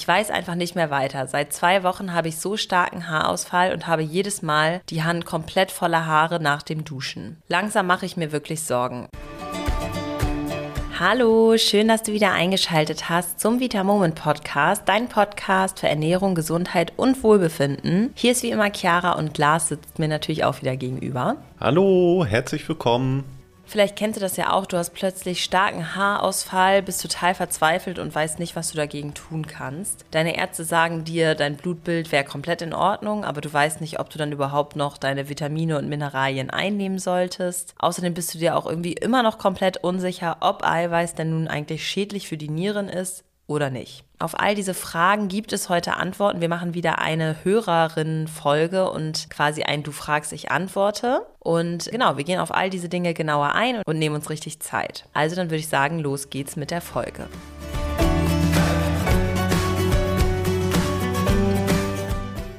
Ich weiß einfach nicht mehr weiter. Seit zwei Wochen habe ich so starken Haarausfall und habe jedes Mal die Hand komplett voller Haare nach dem Duschen. Langsam mache ich mir wirklich Sorgen. Hallo, schön, dass du wieder eingeschaltet hast zum Vitamoment Podcast, dein Podcast für Ernährung, Gesundheit und Wohlbefinden. Hier ist wie immer Chiara und Lars sitzt mir natürlich auch wieder gegenüber. Hallo, herzlich willkommen. Vielleicht kennst du das ja auch, du hast plötzlich starken Haarausfall, bist total verzweifelt und weißt nicht, was du dagegen tun kannst. Deine Ärzte sagen dir, dein Blutbild wäre komplett in Ordnung, aber du weißt nicht, ob du dann überhaupt noch deine Vitamine und Mineralien einnehmen solltest. Außerdem bist du dir auch irgendwie immer noch komplett unsicher, ob Eiweiß denn nun eigentlich schädlich für die Nieren ist oder nicht. Auf all diese Fragen gibt es heute Antworten. Wir machen wieder eine Hörerinnen-Folge und quasi ein Du fragst, ich antworte. Und genau, wir gehen auf all diese Dinge genauer ein und nehmen uns richtig Zeit. Also dann würde ich sagen, los geht's mit der Folge.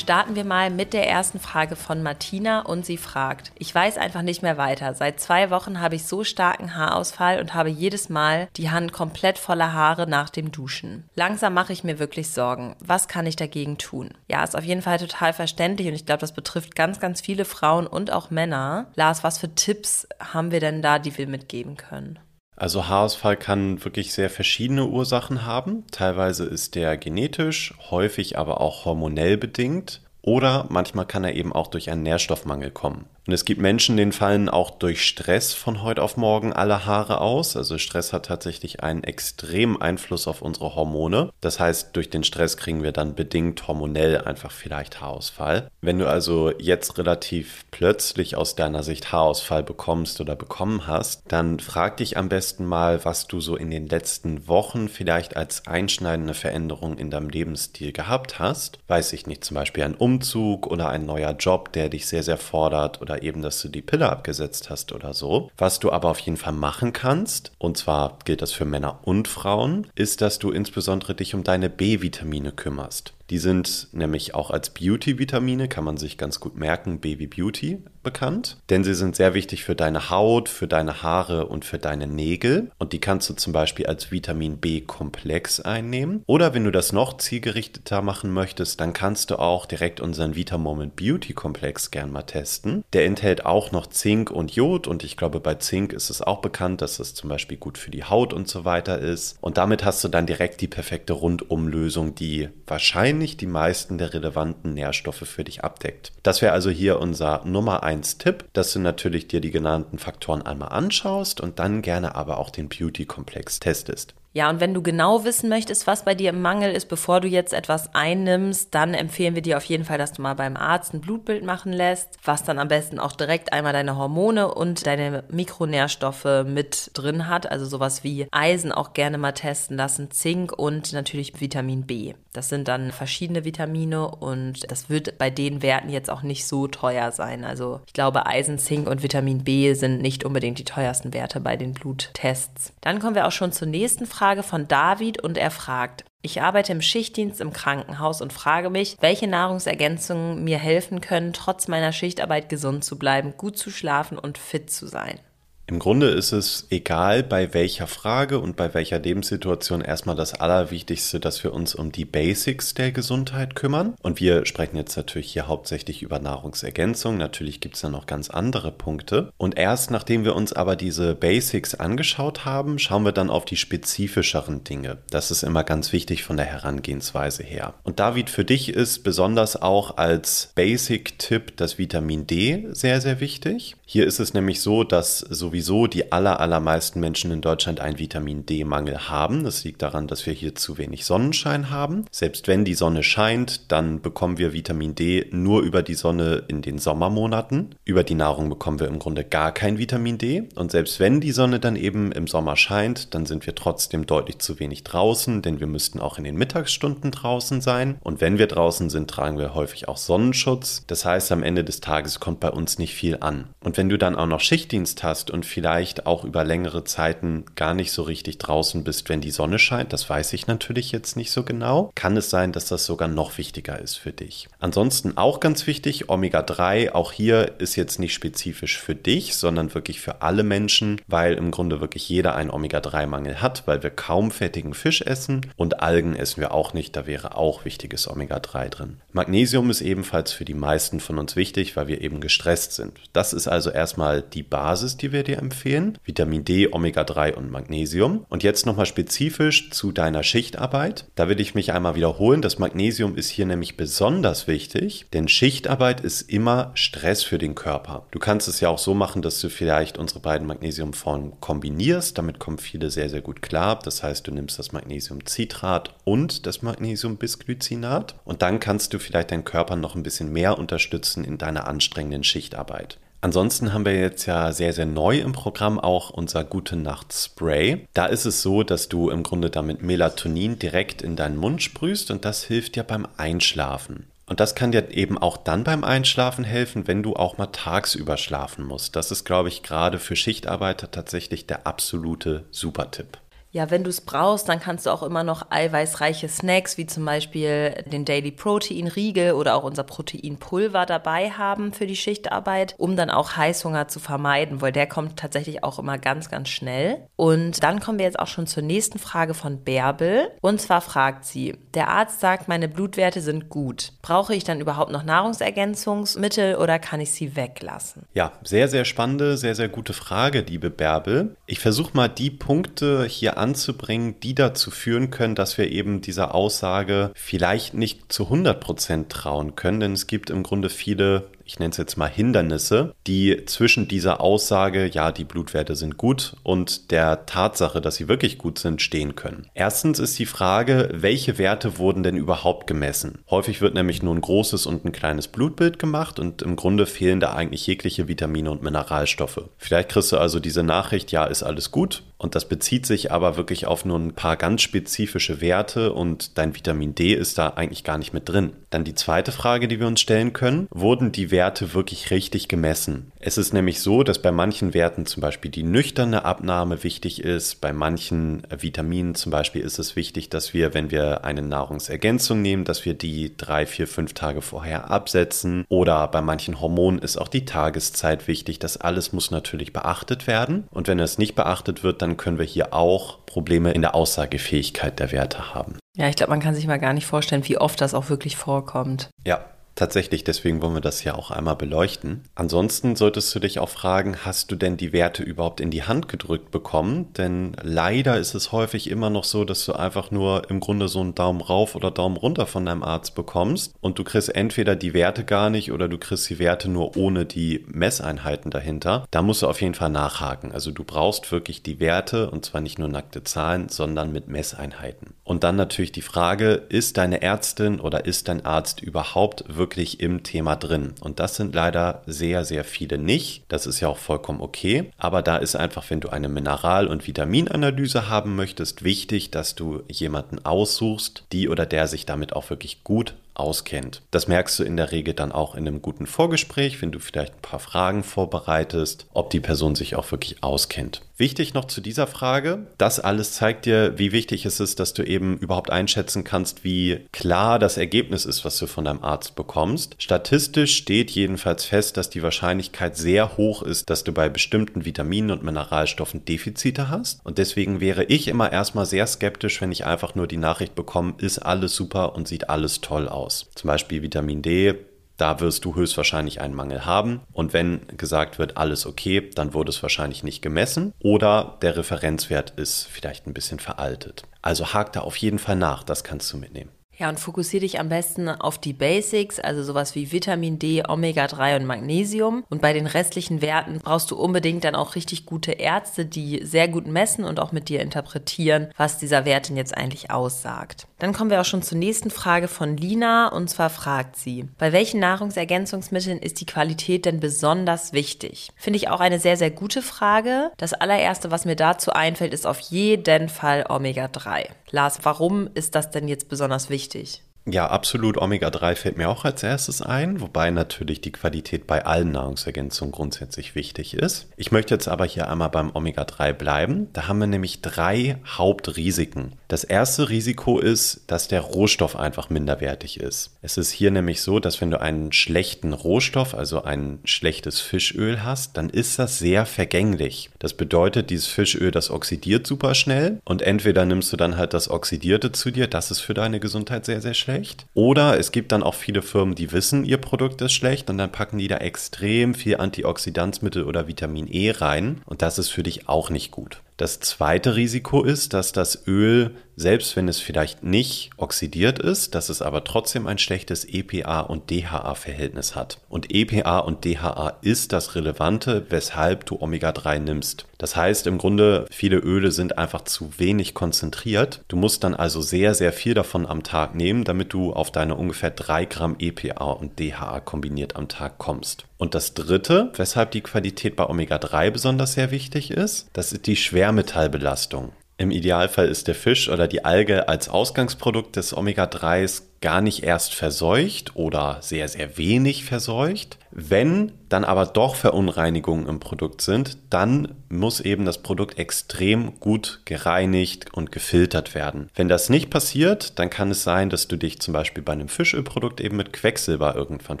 Starten wir mal mit der ersten Frage von Martina und sie fragt, ich weiß einfach nicht mehr weiter. Seit zwei Wochen habe ich so starken Haarausfall und habe jedes Mal die Hand komplett voller Haare nach dem Duschen. Langsam mache ich mir wirklich Sorgen. Was kann ich dagegen tun? Ja, ist auf jeden Fall total verständlich und ich glaube, das betrifft ganz, ganz viele Frauen und auch Männer. Lars, was für Tipps haben wir denn da, die wir mitgeben können? Also Haarausfall kann wirklich sehr verschiedene Ursachen haben. Teilweise ist der genetisch, häufig aber auch hormonell bedingt. Oder manchmal kann er eben auch durch einen Nährstoffmangel kommen. Und es gibt Menschen, denen fallen auch durch Stress von heute auf morgen alle Haare aus. Also Stress hat tatsächlich einen extremen Einfluss auf unsere Hormone. Das heißt, durch den Stress kriegen wir dann bedingt hormonell einfach vielleicht Haarausfall. Wenn du also jetzt relativ plötzlich aus deiner Sicht Haarausfall bekommst oder bekommen hast, dann frag dich am besten mal, was du so in den letzten Wochen vielleicht als einschneidende Veränderung in deinem Lebensstil gehabt hast. Weiß ich nicht, zum Beispiel ein Umzug oder ein neuer Job, der dich sehr, sehr fordert oder oder eben, dass du die Pille abgesetzt hast oder so. Was du aber auf jeden Fall machen kannst, und zwar gilt das für Männer und Frauen, ist, dass du insbesondere dich um deine B-Vitamine kümmerst. Die sind nämlich auch als Beauty-Vitamine, kann man sich ganz gut merken, Baby Beauty bekannt. Denn sie sind sehr wichtig für deine Haut, für deine Haare und für deine Nägel. Und die kannst du zum Beispiel als Vitamin B-Komplex einnehmen. Oder wenn du das noch zielgerichteter machen möchtest, dann kannst du auch direkt unseren Vitamoment Beauty-Komplex gern mal testen. Der enthält auch noch Zink und Jod. Und ich glaube, bei Zink ist es auch bekannt, dass es zum Beispiel gut für die Haut und so weiter ist. Und damit hast du dann direkt die perfekte Rundumlösung, die wahrscheinlich wahrscheinlich die meisten der relevanten Nährstoffe für dich abdeckt. Das wäre also hier unser Nummer 1 Tipp, dass du natürlich dir die genannten Faktoren einmal anschaust und dann gerne aber auch den Beauty-Komplex testest. Ja, und wenn du genau wissen möchtest, was bei dir im Mangel ist, bevor du jetzt etwas einnimmst, dann empfehlen wir dir auf jeden Fall, dass du mal beim Arzt ein Blutbild machen lässt, was dann am besten auch direkt einmal deine Hormone und deine Mikronährstoffe mit drin hat. Also sowas wie Eisen auch gerne mal testen lassen, Zink und natürlich Vitamin B. Das sind dann verschiedene Vitamine und das wird bei den Werten jetzt auch nicht so teuer sein. Also ich glaube, Eisen, Zink und Vitamin B sind nicht unbedingt die teuersten Werte bei den Bluttests. Dann kommen wir auch schon zur nächsten Frage. Anfrage von David und er fragt, ich arbeite im Schichtdienst im Krankenhaus und frage mich, welche Nahrungsergänzungen mir helfen können, trotz meiner Schichtarbeit gesund zu bleiben, gut zu schlafen und fit zu sein. Im Grunde ist es egal, bei welcher Frage und bei welcher Lebenssituation erstmal das Allerwichtigste, dass wir uns um die Basics der Gesundheit kümmern. Und wir sprechen jetzt natürlich hier hauptsächlich über Nahrungsergänzung. Natürlich gibt es da noch ganz andere Punkte. Und erst nachdem wir uns aber diese Basics angeschaut haben, schauen wir dann auf die spezifischeren Dinge. Das ist immer ganz wichtig von der Herangehensweise her. Und David, für dich ist besonders auch als Basic-Tipp das Vitamin D sehr, sehr wichtig. Hier ist es nämlich so, dass so sowieso die aller, allermeisten Menschen in Deutschland einen Vitamin D-Mangel haben. Das liegt daran, dass wir hier zu wenig Sonnenschein haben. Selbst wenn die Sonne scheint, dann bekommen wir Vitamin D nur über die Sonne in den Sommermonaten. Über die Nahrung bekommen wir im Grunde gar kein Vitamin D. Und selbst wenn die Sonne dann eben im Sommer scheint, dann sind wir trotzdem deutlich zu wenig draußen, denn wir müssten auch in den Mittagsstunden draußen sein. Und wenn wir draußen sind, tragen wir häufig auch Sonnenschutz. Das heißt, am Ende des Tages kommt bei uns nicht viel an. Und wenn du dann auch noch Schichtdienst hast und vielleicht auch über längere Zeiten gar nicht so richtig draußen bist, wenn die Sonne scheint. Das weiß ich natürlich jetzt nicht so genau. Kann es sein, dass das sogar noch wichtiger ist für dich. Ansonsten auch ganz wichtig, Omega-3, auch hier ist jetzt nicht spezifisch für dich, sondern wirklich für alle Menschen, weil im Grunde wirklich jeder einen Omega-3-Mangel hat, weil wir kaum fettigen Fisch essen und Algen essen wir auch nicht, da wäre auch wichtiges Omega-3 drin. Magnesium ist ebenfalls für die meisten von uns wichtig, weil wir eben gestresst sind. Das ist also erstmal die Basis, die wir dir empfehlen. Vitamin D, Omega-3 und Magnesium. Und jetzt nochmal spezifisch zu deiner Schichtarbeit. Da will ich mich einmal wiederholen. Das Magnesium ist hier nämlich besonders wichtig, denn Schichtarbeit ist immer Stress für den Körper. Du kannst es ja auch so machen, dass du vielleicht unsere beiden Magnesiumformen kombinierst. Damit kommen viele sehr, sehr gut klar. Das heißt, du nimmst das Magnesiumcitrat und das Magnesiumbisglycinat und dann kannst du vielleicht deinen Körper noch ein bisschen mehr unterstützen in deiner anstrengenden Schichtarbeit. Ansonsten haben wir jetzt ja sehr, sehr neu im Programm auch unser Gute Nacht Spray. Da ist es so, dass du im Grunde damit Melatonin direkt in deinen Mund sprühst und das hilft dir beim Einschlafen. Und das kann dir eben auch dann beim Einschlafen helfen, wenn du auch mal tagsüber schlafen musst. Das ist, glaube ich, gerade für Schichtarbeiter tatsächlich der absolute Supertipp. Ja, wenn du es brauchst, dann kannst du auch immer noch eiweißreiche Snacks, wie zum Beispiel den Daily Protein Riegel oder auch unser Proteinpulver dabei haben für die Schichtarbeit, um dann auch Heißhunger zu vermeiden, weil der kommt tatsächlich auch immer ganz, ganz schnell. Und dann kommen wir jetzt auch schon zur nächsten Frage von Bärbel. Und zwar fragt sie, der Arzt sagt, meine Blutwerte sind gut. Brauche ich dann überhaupt noch Nahrungsergänzungsmittel oder kann ich sie weglassen? Ja, sehr, sehr spannende, sehr, sehr gute Frage, liebe Bärbel. Ich versuche mal die Punkte hier anzubringen, die dazu führen können, dass wir eben dieser Aussage vielleicht nicht zu 100 Prozent trauen können. Denn es gibt im Grunde viele ich nenne es jetzt mal Hindernisse, die zwischen dieser Aussage, ja, die Blutwerte sind gut und der Tatsache, dass sie wirklich gut sind, stehen können. Erstens ist die Frage, welche Werte wurden denn überhaupt gemessen? Häufig wird nämlich nur ein großes und ein kleines Blutbild gemacht und im Grunde fehlen da eigentlich jegliche Vitamine und Mineralstoffe. Vielleicht kriegst du also diese Nachricht, ja, ist alles gut und das bezieht sich aber wirklich auf nur ein paar ganz spezifische Werte und dein Vitamin D ist da eigentlich gar nicht mit drin. Dann die zweite Frage, die wir uns stellen können, wurden die Werte wirklich richtig gemessen? Es ist nämlich so, dass bei manchen Werten zum Beispiel die nüchterne Abnahme wichtig ist. Bei manchen Vitaminen zum Beispiel ist es wichtig, dass wir, wenn wir eine Nahrungsergänzung nehmen, dass wir die drei, vier, fünf Tage vorher absetzen. Oder bei manchen Hormonen ist auch die Tageszeit wichtig. Das alles muss natürlich beachtet werden. Und wenn es nicht beachtet wird, dann können wir hier auch Probleme in der Aussagefähigkeit der Werte haben. Ja, ich glaube, man kann sich mal gar nicht vorstellen, wie oft das auch wirklich vorkommt. Ja, Tatsächlich, deswegen wollen wir das ja auch einmal beleuchten. Ansonsten solltest du dich auch fragen, hast du denn die Werte überhaupt in die Hand gedrückt bekommen? Denn leider ist es häufig immer noch so, dass du einfach nur im Grunde so einen Daumen rauf oder Daumen runter von deinem Arzt bekommst und du kriegst entweder die Werte gar nicht oder du kriegst die Werte nur ohne die Messeinheiten dahinter. Da musst du auf jeden Fall nachhaken. Also du brauchst wirklich die Werte und zwar nicht nur nackte Zahlen, sondern mit Messeinheiten. Und dann natürlich die Frage, ist deine Ärztin oder ist dein Arzt überhaupt wirklich wirklich im Thema drin. Und das sind leider sehr, sehr viele nicht. Das ist ja auch vollkommen okay. Aber da ist einfach, wenn du eine Mineral- und Vitaminanalyse haben möchtest, wichtig, dass du jemanden aussuchst, die oder der sich damit auch wirklich gut auskennt. Das merkst du in der Regel dann auch in einem guten Vorgespräch, wenn du vielleicht ein paar Fragen vorbereitest, ob die Person sich auch wirklich auskennt. Wichtig noch zu dieser Frage, das alles zeigt dir, wie wichtig es ist, dass du eben überhaupt einschätzen kannst, wie klar das Ergebnis ist, was du von deinem Arzt bekommst. Statistisch steht jedenfalls fest, dass die Wahrscheinlichkeit sehr hoch ist, dass du bei bestimmten Vitaminen und Mineralstoffen Defizite hast. Und deswegen wäre ich immer erstmal sehr skeptisch, wenn ich einfach nur die Nachricht bekomme, ist alles super und sieht alles toll aus aus. Zum Beispiel Vitamin D, da wirst du höchstwahrscheinlich einen Mangel haben. Und wenn gesagt wird, alles okay, dann wurde es wahrscheinlich nicht gemessen oder der Referenzwert ist vielleicht ein bisschen veraltet. Also hak da auf jeden Fall nach, das kannst du mitnehmen. Ja, und fokussiere dich am besten auf die Basics, also sowas wie Vitamin D, Omega-3 und Magnesium. Und bei den restlichen Werten brauchst du unbedingt dann auch richtig gute Ärzte, die sehr gut messen und auch mit dir interpretieren, was dieser Wert denn jetzt eigentlich aussagt. Dann kommen wir auch schon zur nächsten Frage von Lina und zwar fragt sie, bei welchen Nahrungsergänzungsmitteln ist die Qualität denn besonders wichtig? Finde ich auch eine sehr, sehr gute Frage. Das allererste, was mir dazu einfällt, ist auf jeden Fall Omega-3. Lars, warum ist das denn jetzt besonders wichtig? Ja, absolut. Omega-3 fällt mir auch als erstes ein, wobei natürlich die Qualität bei allen Nahrungsergänzungen grundsätzlich wichtig ist. Ich möchte jetzt aber hier einmal beim Omega-3 bleiben. Da haben wir nämlich drei Hauptrisiken. Das erste Risiko ist, dass der Rohstoff einfach minderwertig ist. Es ist hier nämlich so, dass wenn du einen schlechten Rohstoff, also ein schlechtes Fischöl hast, dann ist das sehr vergänglich. Das bedeutet, dieses Fischöl, das oxidiert super schnell und entweder nimmst du dann halt das Oxidierte zu dir, das ist für deine Gesundheit sehr, sehr schlecht schlecht. Oder es gibt dann auch viele Firmen, die wissen, ihr Produkt ist schlecht und dann packen die da extrem viel Antioxidanzmittel oder Vitamin E rein und das ist für dich auch nicht gut. Das zweite Risiko ist, dass das Öl, selbst wenn es vielleicht nicht oxidiert ist, dass es aber trotzdem ein schlechtes EPA und DHA-Verhältnis hat. Und EPA und DHA ist das Relevante, weshalb du Omega-3 nimmst. Das heißt im Grunde, viele Öle sind einfach zu wenig konzentriert. Du musst dann also sehr, sehr viel davon am Tag nehmen, damit du auf deine ungefähr 3 Gramm EPA und DHA kombiniert am Tag kommst. Und das dritte, weshalb die Qualität bei Omega-3 besonders sehr wichtig ist, das ist die Schwermetallbelastung. Im Idealfall ist der Fisch oder die Alge als Ausgangsprodukt des Omega-3s gar nicht erst verseucht oder sehr, sehr wenig verseucht. Wenn dann aber doch Verunreinigungen im Produkt sind, dann muss eben das Produkt extrem gut gereinigt und gefiltert werden. Wenn das nicht passiert, dann kann es sein, dass du dich zum Beispiel bei einem Fischölprodukt eben mit Quecksilber irgendwann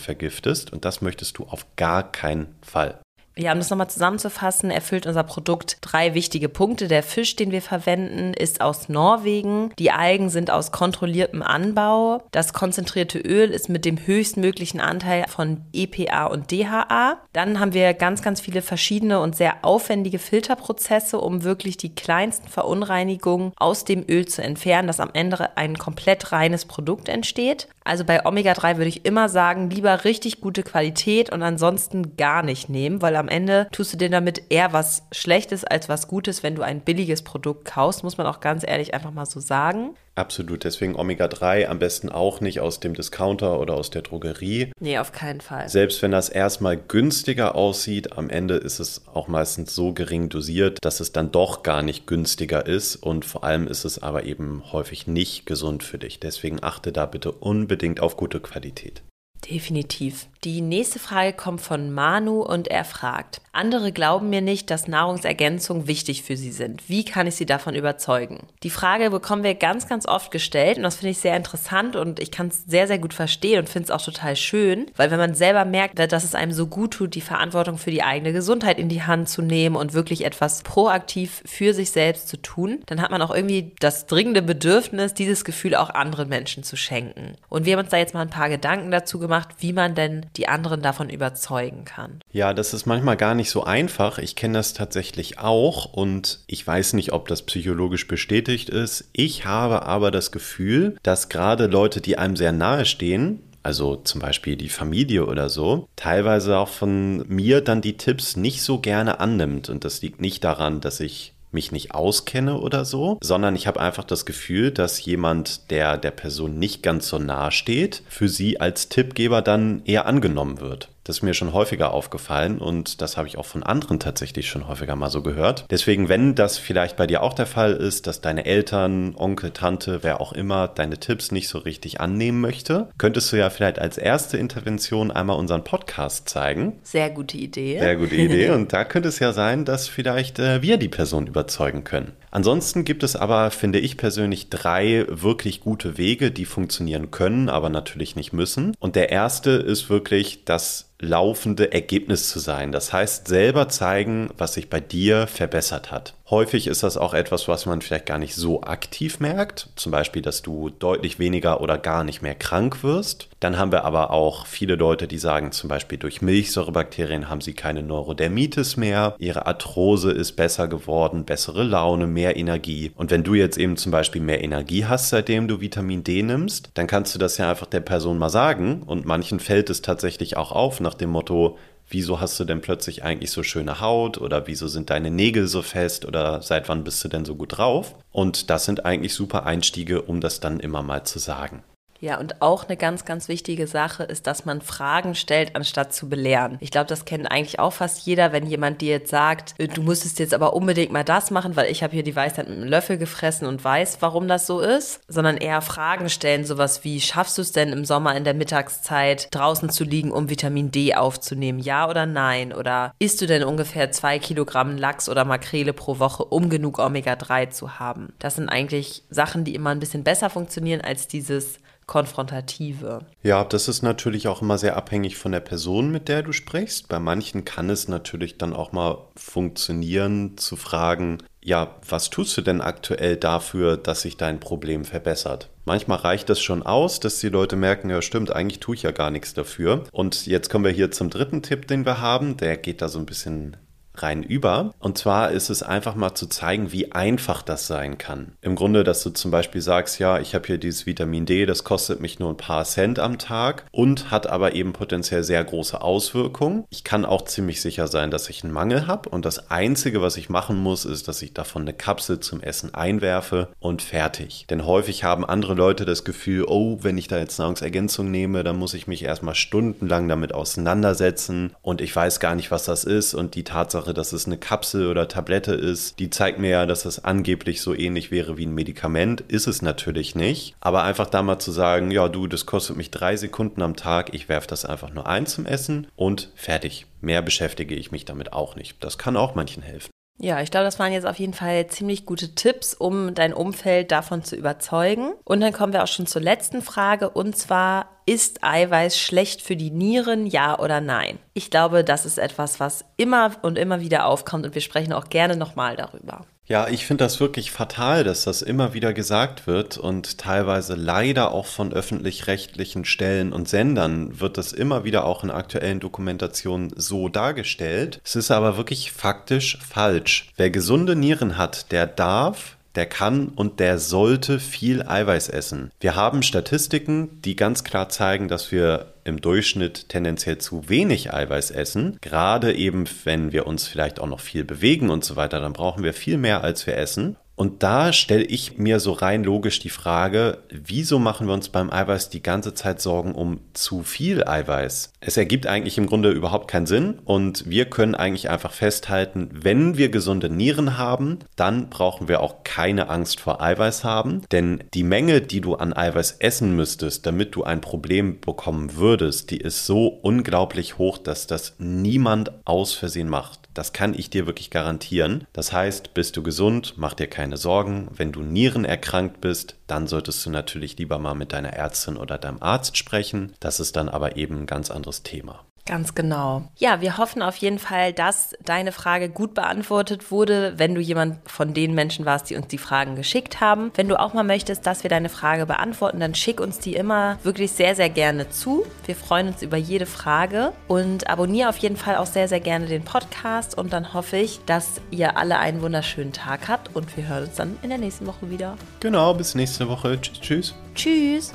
vergiftest und das möchtest du auf gar keinen Fall. Ja, um das nochmal zusammenzufassen, erfüllt unser Produkt drei wichtige Punkte. Der Fisch, den wir verwenden, ist aus Norwegen. Die Algen sind aus kontrolliertem Anbau. Das konzentrierte Öl ist mit dem höchstmöglichen Anteil von EPA und DHA. Dann haben wir ganz, ganz viele verschiedene und sehr aufwendige Filterprozesse, um wirklich die kleinsten Verunreinigungen aus dem Öl zu entfernen, dass am Ende ein komplett reines Produkt entsteht. Also bei Omega-3 würde ich immer sagen, lieber richtig gute Qualität und ansonsten gar nicht nehmen, weil am Ende tust du dir damit eher was Schlechtes als was Gutes, wenn du ein billiges Produkt kaufst, muss man auch ganz ehrlich einfach mal so sagen. Absolut, deswegen Omega-3 am besten auch nicht aus dem Discounter oder aus der Drogerie. Nee, auf keinen Fall. Selbst wenn das erstmal günstiger aussieht, am Ende ist es auch meistens so gering dosiert, dass es dann doch gar nicht günstiger ist und vor allem ist es aber eben häufig nicht gesund für dich. Deswegen achte da bitte unbedingt auf gute Qualität. Definitiv. Die nächste Frage kommt von Manu und er fragt, andere glauben mir nicht, dass Nahrungsergänzungen wichtig für sie sind. Wie kann ich sie davon überzeugen? Die Frage bekommen wir ganz, ganz oft gestellt und das finde ich sehr interessant und ich kann es sehr, sehr gut verstehen und finde es auch total schön, weil wenn man selber merkt, dass es einem so gut tut, die Verantwortung für die eigene Gesundheit in die Hand zu nehmen und wirklich etwas proaktiv für sich selbst zu tun, dann hat man auch irgendwie das dringende Bedürfnis, dieses Gefühl auch anderen Menschen zu schenken. Und wir haben uns da jetzt mal ein paar Gedanken dazu gemacht, wie man denn die anderen davon überzeugen kann. Ja, das ist manchmal gar nicht so einfach. Ich kenne das tatsächlich auch und ich weiß nicht, ob das psychologisch bestätigt ist. Ich habe aber das Gefühl, dass gerade Leute, die einem sehr nahe stehen, also zum Beispiel die Familie oder so, teilweise auch von mir dann die Tipps nicht so gerne annimmt. Und das liegt nicht daran, dass ich mich nicht auskenne oder so, sondern ich habe einfach das Gefühl, dass jemand, der der Person nicht ganz so nahe steht, für sie als Tippgeber dann eher angenommen wird. Das ist mir schon häufiger aufgefallen und das habe ich auch von anderen tatsächlich schon häufiger mal so gehört. Deswegen, wenn das vielleicht bei dir auch der Fall ist, dass deine Eltern, Onkel, Tante, wer auch immer deine Tipps nicht so richtig annehmen möchte, könntest du ja vielleicht als erste Intervention einmal unseren Podcast zeigen. Sehr gute Idee. Sehr gute Idee. Und da könnte es ja sein, dass vielleicht äh, wir die Person überzeugen können. Ansonsten gibt es aber, finde ich persönlich, drei wirklich gute Wege, die funktionieren können, aber natürlich nicht müssen. Und der erste ist wirklich das laufende Ergebnis zu sein. Das heißt, selber zeigen, was sich bei dir verbessert hat. Häufig ist das auch etwas, was man vielleicht gar nicht so aktiv merkt. Zum Beispiel, dass du deutlich weniger oder gar nicht mehr krank wirst. Dann haben wir aber auch viele Leute, die sagen, zum Beispiel durch Milchsäurebakterien haben sie keine Neurodermitis mehr. Ihre Arthrose ist besser geworden, bessere Laune, mehr Energie. Und wenn du jetzt eben zum Beispiel mehr Energie hast, seitdem du Vitamin D nimmst, dann kannst du das ja einfach der Person mal sagen. Und manchen fällt es tatsächlich auch auf nach dem Motto, wieso hast du denn plötzlich eigentlich so schöne Haut oder wieso sind deine Nägel so fest oder seit wann bist du denn so gut drauf? Und das sind eigentlich super Einstiege, um das dann immer mal zu sagen. Ja, und auch eine ganz, ganz wichtige Sache ist, dass man Fragen stellt, anstatt zu belehren. Ich glaube, das kennt eigentlich auch fast jeder, wenn jemand dir jetzt sagt, äh, du müsstest jetzt aber unbedingt mal das machen, weil ich habe hier die Weisheit mit einem Löffel gefressen und weiß, warum das so ist, sondern eher Fragen stellen, sowas wie, schaffst du es denn im Sommer in der Mittagszeit draußen zu liegen, um Vitamin D aufzunehmen, ja oder nein? Oder isst du denn ungefähr zwei Kilogramm Lachs oder Makrele pro Woche, um genug Omega-3 zu haben? Das sind eigentlich Sachen, die immer ein bisschen besser funktionieren als dieses Konfrontative. Ja, das ist natürlich auch immer sehr abhängig von der Person, mit der du sprichst. Bei manchen kann es natürlich dann auch mal funktionieren, zu fragen, ja, was tust du denn aktuell dafür, dass sich dein Problem verbessert? Manchmal reicht es schon aus, dass die Leute merken, ja stimmt, eigentlich tue ich ja gar nichts dafür. Und jetzt kommen wir hier zum dritten Tipp, den wir haben. Der geht da so ein bisschen rein über. Und zwar ist es einfach mal zu zeigen, wie einfach das sein kann. Im Grunde, dass du zum Beispiel sagst, ja, ich habe hier dieses Vitamin D, das kostet mich nur ein paar Cent am Tag und hat aber eben potenziell sehr große Auswirkungen. Ich kann auch ziemlich sicher sein, dass ich einen Mangel habe und das Einzige, was ich machen muss, ist, dass ich davon eine Kapsel zum Essen einwerfe und fertig. Denn häufig haben andere Leute das Gefühl, oh, wenn ich da jetzt Nahrungsergänzung nehme, dann muss ich mich erstmal stundenlang damit auseinandersetzen und ich weiß gar nicht, was das ist und die Tatsache, Tatsache, dass es eine Kapsel oder Tablette ist, die zeigt mir ja, dass es angeblich so ähnlich wäre wie ein Medikament. Ist es natürlich nicht. Aber einfach da mal zu sagen, ja du, das kostet mich drei Sekunden am Tag, ich werfe das einfach nur ein zum Essen und fertig. Mehr beschäftige ich mich damit auch nicht. Das kann auch manchen helfen. Ja, ich glaube, das waren jetzt auf jeden Fall ziemlich gute Tipps, um dein Umfeld davon zu überzeugen. Und dann kommen wir auch schon zur letzten Frage und zwar, ist Eiweiß schlecht für die Nieren, ja oder nein? Ich glaube, das ist etwas, was immer und immer wieder aufkommt und wir sprechen auch gerne nochmal darüber. Ja, ich finde das wirklich fatal, dass das immer wieder gesagt wird und teilweise leider auch von öffentlich-rechtlichen Stellen und Sendern wird das immer wieder auch in aktuellen Dokumentationen so dargestellt. Es ist aber wirklich faktisch falsch. Wer gesunde Nieren hat, der darf der kann und der sollte viel Eiweiß essen. Wir haben Statistiken, die ganz klar zeigen, dass wir im Durchschnitt tendenziell zu wenig Eiweiß essen. Gerade eben, wenn wir uns vielleicht auch noch viel bewegen und so weiter, dann brauchen wir viel mehr, als wir essen. Und da stelle ich mir so rein logisch die Frage, wieso machen wir uns beim Eiweiß die ganze Zeit Sorgen um zu viel Eiweiß? Es ergibt eigentlich im Grunde überhaupt keinen Sinn und wir können eigentlich einfach festhalten, wenn wir gesunde Nieren haben, dann brauchen wir auch keine Angst vor Eiweiß haben, denn die Menge, die du an Eiweiß essen müsstest, damit du ein Problem bekommen würdest, die ist so unglaublich hoch, dass das niemand aus Versehen macht. Das kann ich dir wirklich garantieren. Das heißt, bist du gesund, mach dir keine Sorgen. Wenn du Nieren erkrankt bist, dann solltest du natürlich lieber mal mit deiner Ärztin oder deinem Arzt sprechen. Das ist dann aber eben ein ganz anderes Thema. Ganz genau. Ja, wir hoffen auf jeden Fall, dass deine Frage gut beantwortet wurde, wenn du jemand von den Menschen warst, die uns die Fragen geschickt haben. Wenn du auch mal möchtest, dass wir deine Frage beantworten, dann schick uns die immer wirklich sehr, sehr gerne zu. Wir freuen uns über jede Frage und abonniere auf jeden Fall auch sehr, sehr gerne den Podcast und dann hoffe ich, dass ihr alle einen wunderschönen Tag habt und wir hören uns dann in der nächsten Woche wieder. Genau, bis nächste Woche. Tschüss. Tschüss. Tschüss.